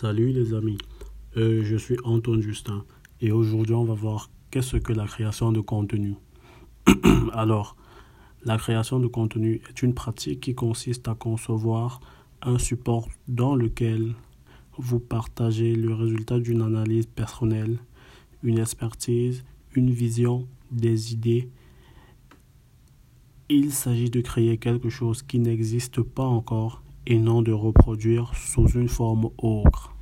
Salut les amis, euh, je suis Antoine Justin et aujourd'hui on va voir qu'est-ce que la création de contenu. Alors, la création de contenu est une pratique qui consiste à concevoir un support dans lequel vous partagez le résultat d'une analyse personnelle, une expertise, une vision, des idées. Il s'agit de créer quelque chose qui n'existe pas encore et non de reproduire sous une forme ocre.